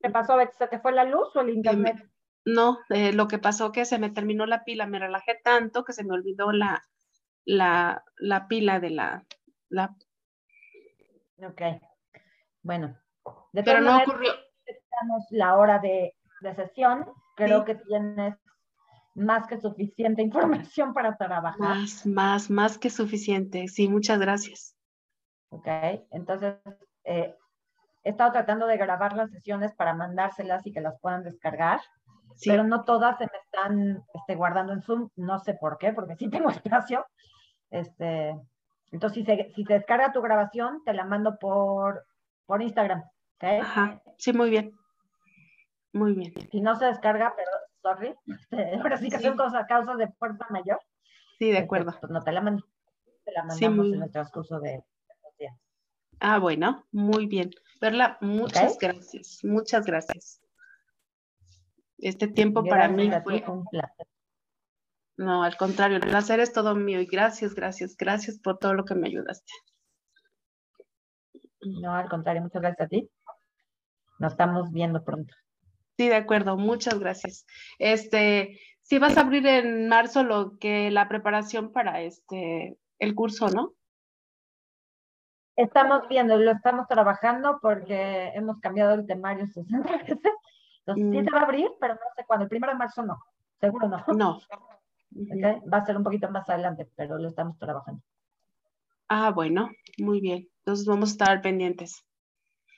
¿Qué pasó, ¿Se te fue la luz o el internet? No, eh, lo que pasó que se me terminó la pila, me relajé tanto que se me olvidó la, la, la pila de la, la... Ok, bueno. De Pero no ocurrió. Estamos la hora de, de sesión, creo que tienes más que suficiente información para trabajar. Más, más, más que suficiente. Sí, muchas gracias. Ok, entonces eh, he estado tratando de grabar las sesiones para mandárselas y que las puedan descargar, pero no todas se me están este, guardando en Zoom, no sé por qué, porque sí tengo espacio. Este, entonces, si se, si se descarga tu grabación, te la mando por, por Instagram. Ajá, sí, muy bien. Muy bien. Si no se descarga, pero sorry, este, ahora sí que son cosas, causas de fuerza mayor. Sí, de este, acuerdo. Pues no te la mando. Te la mandamos en el transcurso de. Ah, bueno, muy bien. Perla, muchas gracias, muchas gracias. Este tiempo para mí fue un placer. No, al contrario, el placer es todo mío y gracias, gracias, gracias por todo lo que me ayudaste. No, al contrario, muchas gracias a ti. Nos estamos viendo pronto. Sí, de acuerdo, muchas gracias. Este, sí vas a abrir en marzo lo que la preparación para este el curso, ¿no? Estamos viendo, lo estamos trabajando porque hemos cambiado el temario 60 veces. Entonces, sí mm. se va a abrir, pero no sé cuándo. El primero de marzo no, seguro no. No. Va a ser un poquito más adelante, pero lo estamos trabajando. Ah, bueno, muy bien. Entonces vamos a estar pendientes.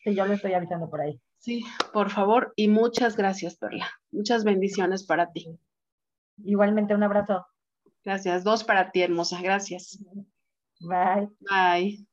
Sí, yo le estoy avisando por ahí. Sí, por favor, y muchas gracias, Perla. Muchas bendiciones para ti. Igualmente, un abrazo. Gracias. Dos para ti, hermosa. Gracias. Bye. Bye.